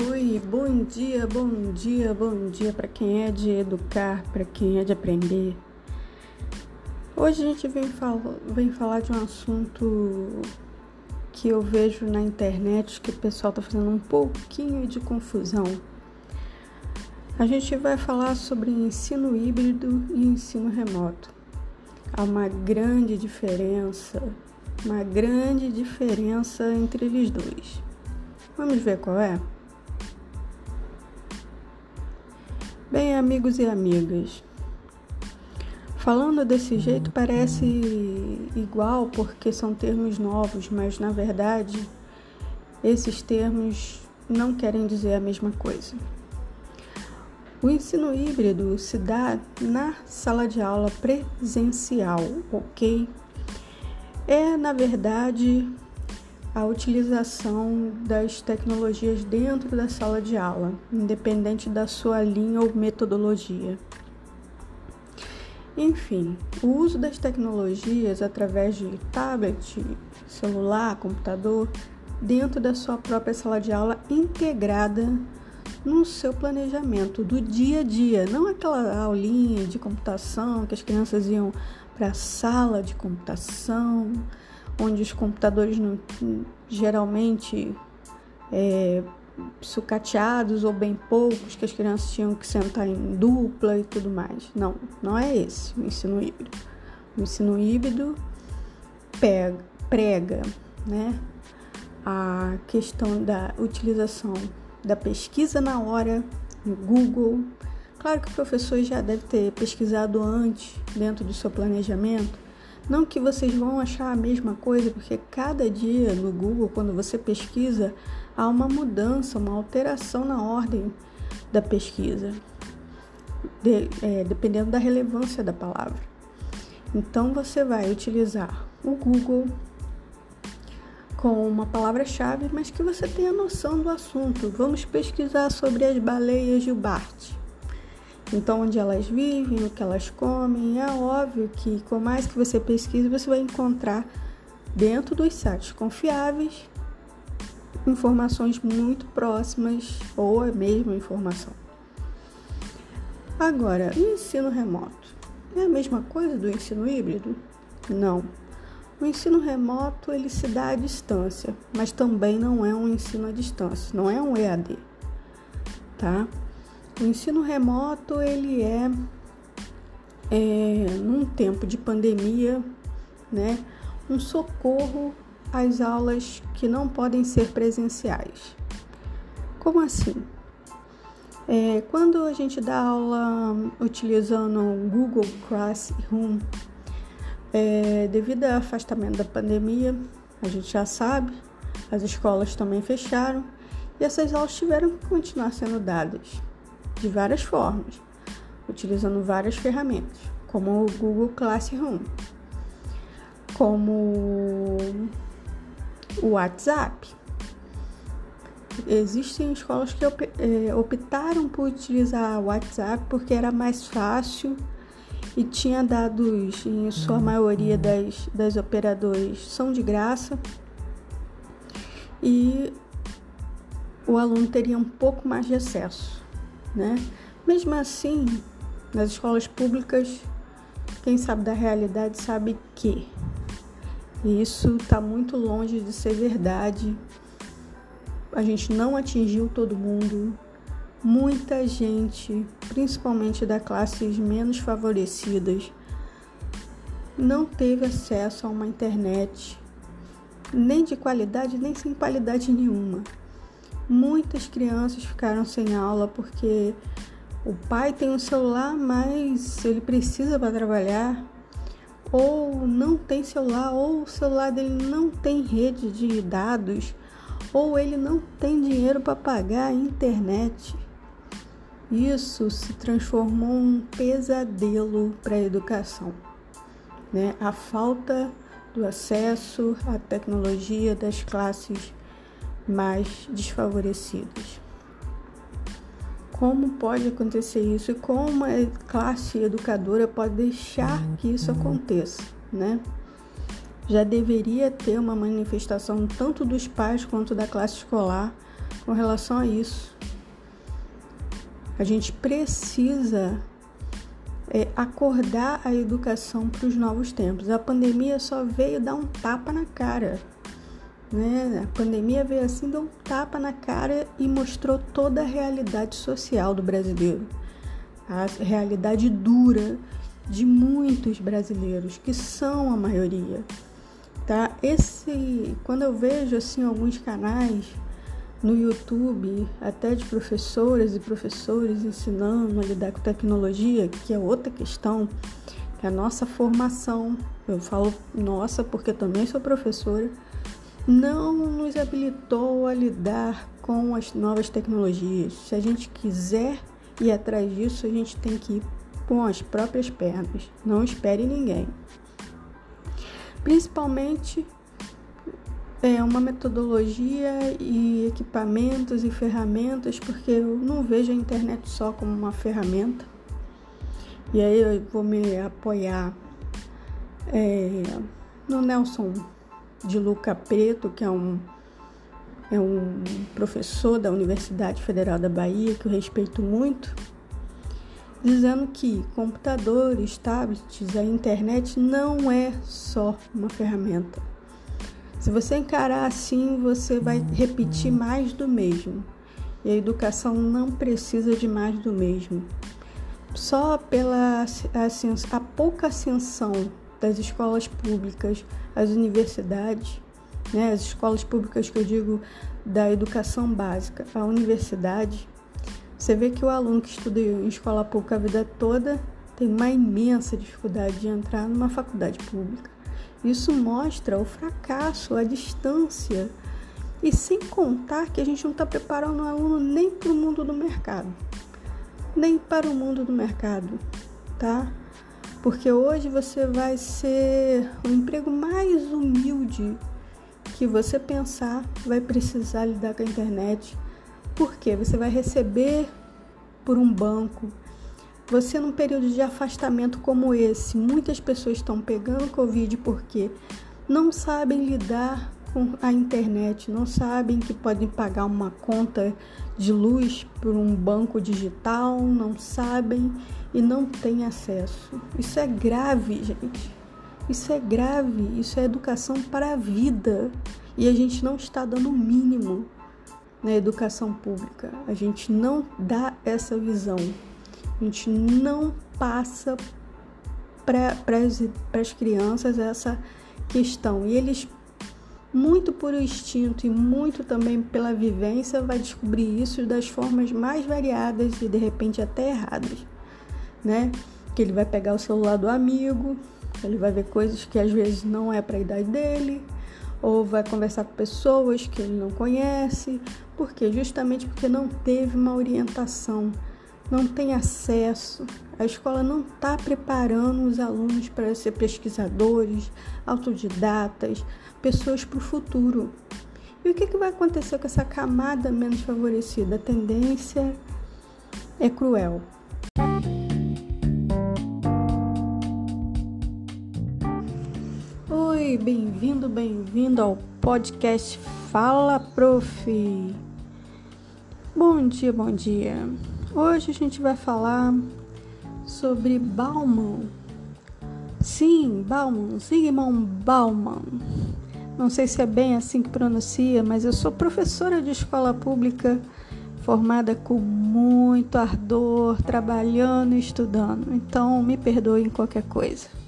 Oi, bom dia, bom dia, bom dia para quem é de educar, para quem é de aprender. Hoje a gente vem, fal vem falar de um assunto que eu vejo na internet que o pessoal está fazendo um pouquinho de confusão. A gente vai falar sobre ensino híbrido e ensino remoto. Há uma grande diferença, uma grande diferença entre eles dois. Vamos ver qual é? Bem, amigos e amigas, falando desse jeito parece igual porque são termos novos, mas na verdade esses termos não querem dizer a mesma coisa. O ensino híbrido se dá na sala de aula presencial, ok? É, na verdade, a utilização das tecnologias dentro da sala de aula, independente da sua linha ou metodologia. Enfim, o uso das tecnologias através de tablet, celular, computador, dentro da sua própria sala de aula integrada no seu planejamento do dia a dia, não aquela aulinha de computação que as crianças iam para a sala de computação, onde os computadores não, geralmente é, sucateados ou bem poucos, que as crianças tinham que sentar em dupla e tudo mais. Não, não é esse o ensino híbrido. O ensino híbrido pega, prega né, a questão da utilização da pesquisa na hora no Google. Claro que o professor já deve ter pesquisado antes dentro do seu planejamento, não que vocês vão achar a mesma coisa, porque cada dia no Google, quando você pesquisa, há uma mudança, uma alteração na ordem da pesquisa, de, é, dependendo da relevância da palavra. Então você vai utilizar o Google com uma palavra-chave, mas que você tenha noção do assunto. Vamos pesquisar sobre as baleias Bart. Então, onde elas vivem, o que elas comem, é óbvio que, com mais que você pesquise, você vai encontrar dentro dos sites confiáveis informações muito próximas ou a mesma informação. Agora, o ensino remoto é a mesma coisa do ensino híbrido? Não. O ensino remoto ele se dá à distância, mas também não é um ensino à distância, não é um EAD, tá? O ensino remoto ele é, é num tempo de pandemia, né, um socorro às aulas que não podem ser presenciais. Como assim? É, quando a gente dá aula utilizando o Google Classroom, é, devido ao afastamento da pandemia, a gente já sabe, as escolas também fecharam e essas aulas tiveram que continuar sendo dadas de várias formas, utilizando várias ferramentas, como o Google Classroom, como o WhatsApp. Existem escolas que eh, optaram por utilizar o WhatsApp porque era mais fácil e tinha dados, em sua maioria das, das operadoras, são de graça. E o aluno teria um pouco mais de acesso né? Mesmo assim, nas escolas públicas, quem sabe da realidade sabe que isso está muito longe de ser verdade. A gente não atingiu todo mundo. Muita gente, principalmente da classes menos favorecidas, não teve acesso a uma internet nem de qualidade nem sem qualidade nenhuma. Muitas crianças ficaram sem aula porque o pai tem um celular, mas ele precisa para trabalhar, ou não tem celular, ou o celular dele não tem rede de dados, ou ele não tem dinheiro para pagar a internet. Isso se transformou um pesadelo para a educação. Né? A falta do acesso à tecnologia das classes mais desfavorecidos. Como pode acontecer isso e como a classe educadora pode deixar que isso aconteça, né? Já deveria ter uma manifestação tanto dos pais quanto da classe escolar com relação a isso. A gente precisa é, acordar a educação para os novos tempos. A pandemia só veio dar um tapa na cara. Né? A pandemia veio assim, dar um tapa na cara e mostrou toda a realidade social do brasileiro. A realidade dura de muitos brasileiros, que são a maioria. Tá? Esse, quando eu vejo assim alguns canais no YouTube, até de professoras e professores ensinando a lidar com tecnologia, que é outra questão, que é a nossa formação, eu falo nossa porque também sou professora, não nos habilitou a lidar com as novas tecnologias. Se a gente quiser ir atrás disso, a gente tem que ir com as próprias pernas. Não espere ninguém. Principalmente é uma metodologia e equipamentos e ferramentas, porque eu não vejo a internet só como uma ferramenta. E aí eu vou me apoiar é, no Nelson de Luca Preto, que é um, é um professor da Universidade Federal da Bahia, que eu respeito muito, dizendo que computadores, tablets, a internet não é só uma ferramenta se você encarar assim, você vai repetir mais do mesmo. E a educação não precisa de mais do mesmo. Só pela assim, a pouca ascensão das escolas públicas, as universidades, né, as escolas públicas que eu digo da educação básica, a universidade, você vê que o aluno que estuda em escola pública a vida toda tem uma imensa dificuldade de entrar numa faculdade pública. Isso mostra o fracasso, a distância. E sem contar que a gente não está preparando o aluno nem para o mundo do mercado, nem para o mundo do mercado, tá? Porque hoje você vai ser o emprego mais humilde que você pensar, vai precisar lidar com a internet. Porque você vai receber por um banco, você, num período de afastamento como esse, muitas pessoas estão pegando Covid porque não sabem lidar com a internet, não sabem que podem pagar uma conta de luz por um banco digital, não sabem e não têm acesso. Isso é grave, gente. Isso é grave, isso é educação para a vida. E a gente não está dando o mínimo na educação pública. A gente não dá essa visão. A gente não passa para as crianças essa questão. E eles, muito por instinto e muito também pela vivência, vai descobrir isso das formas mais variadas e de repente até erradas, né? Que ele vai pegar o celular do amigo, ele vai ver coisas que às vezes não é para a idade dele, ou vai conversar com pessoas que ele não conhece, porque justamente porque não teve uma orientação não tem acesso, a escola não está preparando os alunos para ser pesquisadores, autodidatas, pessoas para o futuro. E o que, que vai acontecer com essa camada menos favorecida? A tendência é cruel. Oi, bem-vindo, bem-vindo ao podcast Fala Prof. Bom dia, bom dia. Hoje a gente vai falar sobre Bauman. Sim, Bauman, Zygmunt Bauman. Não sei se é bem assim que pronuncia, mas eu sou professora de escola pública formada com muito ardor, trabalhando e estudando. Então, me perdoem qualquer coisa.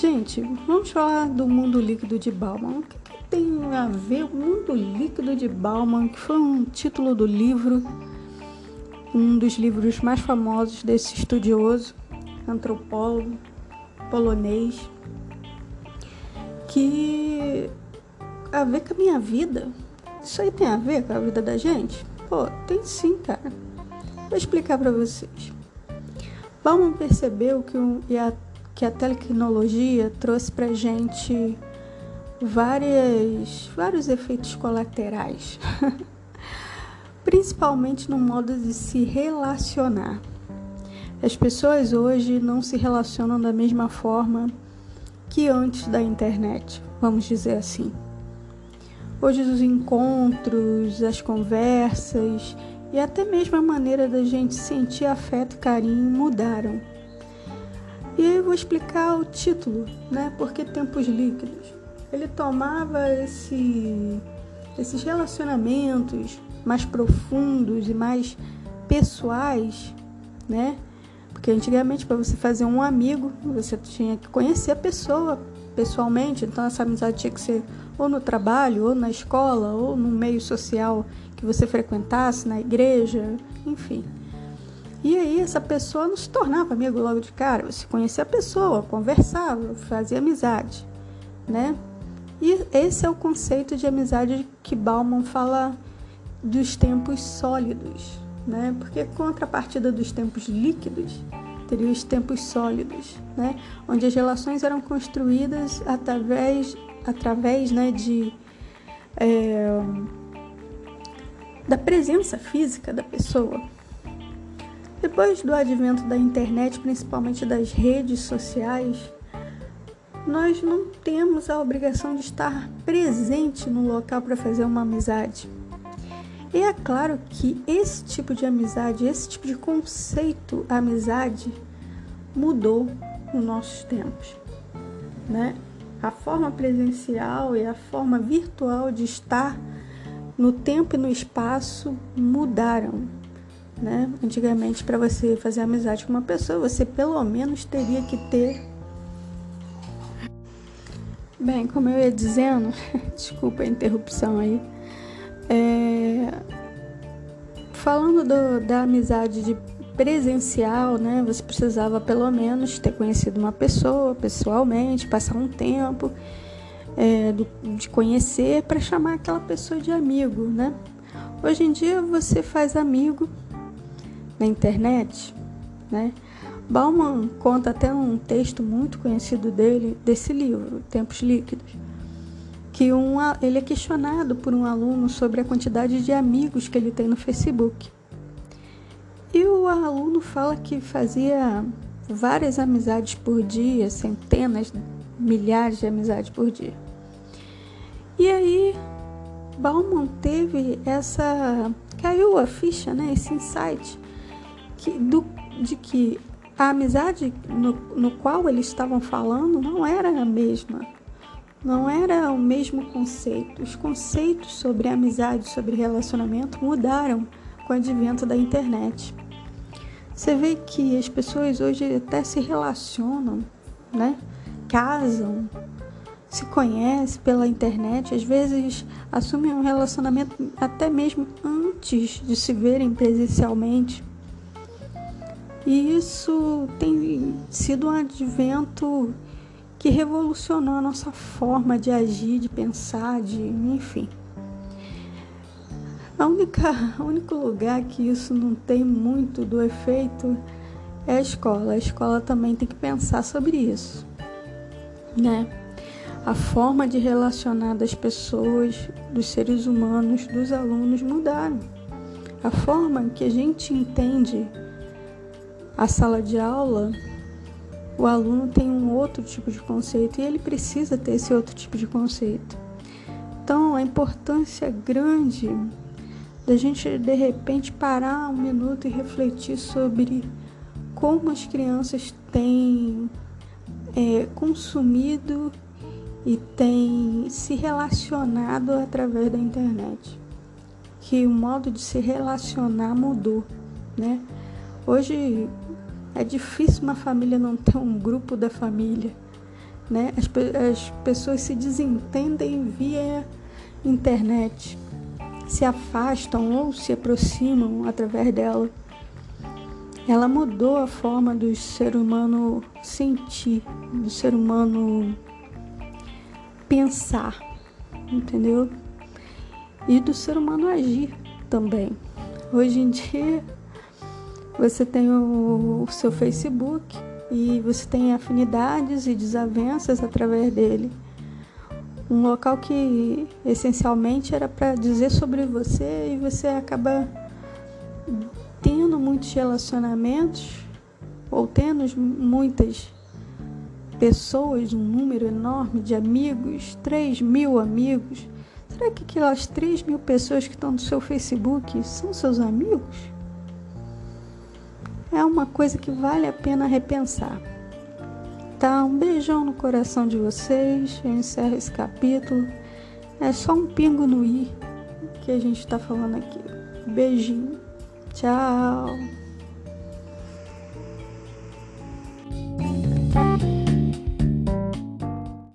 Gente, vamos falar do mundo líquido de Bauman. O que, que tem a ver o mundo líquido de Bauman, que foi um título do livro um dos livros mais famosos desse estudioso, antropólogo polonês, que a ver com a minha vida. Isso aí tem a ver com a vida da gente? Pô, tem sim, cara. Vou explicar para vocês. Bauman percebeu que, um, a, que a tecnologia trouxe pra gente várias, vários efeitos colaterais. principalmente no modo de se relacionar. As pessoas hoje não se relacionam da mesma forma que antes da internet, vamos dizer assim. Hoje os encontros, as conversas e até mesmo a maneira da gente sentir afeto e carinho mudaram. E eu vou explicar o título, né? Porque tempos líquidos. Ele tomava esse, esses relacionamentos mais profundos e mais pessoais, né? Porque antigamente para você fazer um amigo, você tinha que conhecer a pessoa pessoalmente, então essa amizade tinha que ser ou no trabalho, ou na escola, ou no meio social que você frequentasse, na igreja, enfim. E aí essa pessoa não se tornava amigo logo de cara, você conhecia a pessoa, conversava, fazia amizade, né? E esse é o conceito de amizade que Bauman fala dos tempos sólidos, né? Porque contrapartida dos tempos líquidos teria os tempos sólidos, né? Onde as relações eram construídas através, através, né, de é, da presença física da pessoa. Depois do advento da internet, principalmente das redes sociais, nós não temos a obrigação de estar presente no local para fazer uma amizade. E é claro que esse tipo de amizade, esse tipo de conceito amizade mudou nos nossos tempos, né? A forma presencial e a forma virtual de estar no tempo e no espaço mudaram, né? Antigamente, para você fazer amizade com uma pessoa, você pelo menos teria que ter Bem, como eu ia dizendo, desculpa a interrupção aí. É, falando do, da amizade de presencial, né? Você precisava pelo menos ter conhecido uma pessoa pessoalmente, passar um tempo é, do, de conhecer para chamar aquela pessoa de amigo, né? Hoje em dia você faz amigo na internet, né? Bauman conta até um texto muito conhecido dele, desse livro, Tempos Líquidos, que um, ele é questionado por um aluno sobre a quantidade de amigos que ele tem no Facebook. E o aluno fala que fazia várias amizades por dia, centenas, milhares de amizades por dia. E aí Bauman teve essa caiu a ficha, né, esse insight que do de que a amizade no, no qual eles estavam falando não era a mesma. Não era o mesmo conceito. Os conceitos sobre amizade, sobre relacionamento mudaram com o advento da internet. Você vê que as pessoas hoje até se relacionam, né? Casam, se conhecem pela internet, às vezes assumem um relacionamento até mesmo antes de se verem presencialmente. E isso tem sido um advento que revolucionou a nossa forma de agir, de pensar, de enfim. A única, o único lugar que isso não tem muito do efeito é a escola. A escola também tem que pensar sobre isso, né? A forma de relacionar das pessoas, dos seres humanos, dos alunos mudaram. A forma que a gente entende a sala de aula, o aluno tem um outro tipo de conceito e ele precisa ter esse outro tipo de conceito. Então, a importância grande da gente de repente parar um minuto e refletir sobre como as crianças têm é, consumido e têm se relacionado através da internet. Que o modo de se relacionar mudou, né? Hoje é difícil uma família não ter um grupo da família, né? As, as pessoas se desentendem via internet, se afastam ou se aproximam através dela. Ela mudou a forma do ser humano sentir, do ser humano pensar, entendeu? E do ser humano agir também. Hoje em dia você tem o, o seu Facebook e você tem afinidades e desavenças através dele. Um local que essencialmente era para dizer sobre você e você acaba tendo muitos relacionamentos ou tendo muitas pessoas, um número enorme de amigos, 3 mil amigos, Será que aquelas 3 mil pessoas que estão no seu Facebook são seus amigos? É uma coisa que vale a pena repensar. Tá, um beijão no coração de vocês. Eu encerro esse capítulo. É só um pingo no i que a gente está falando aqui. Beijinho. Tchau.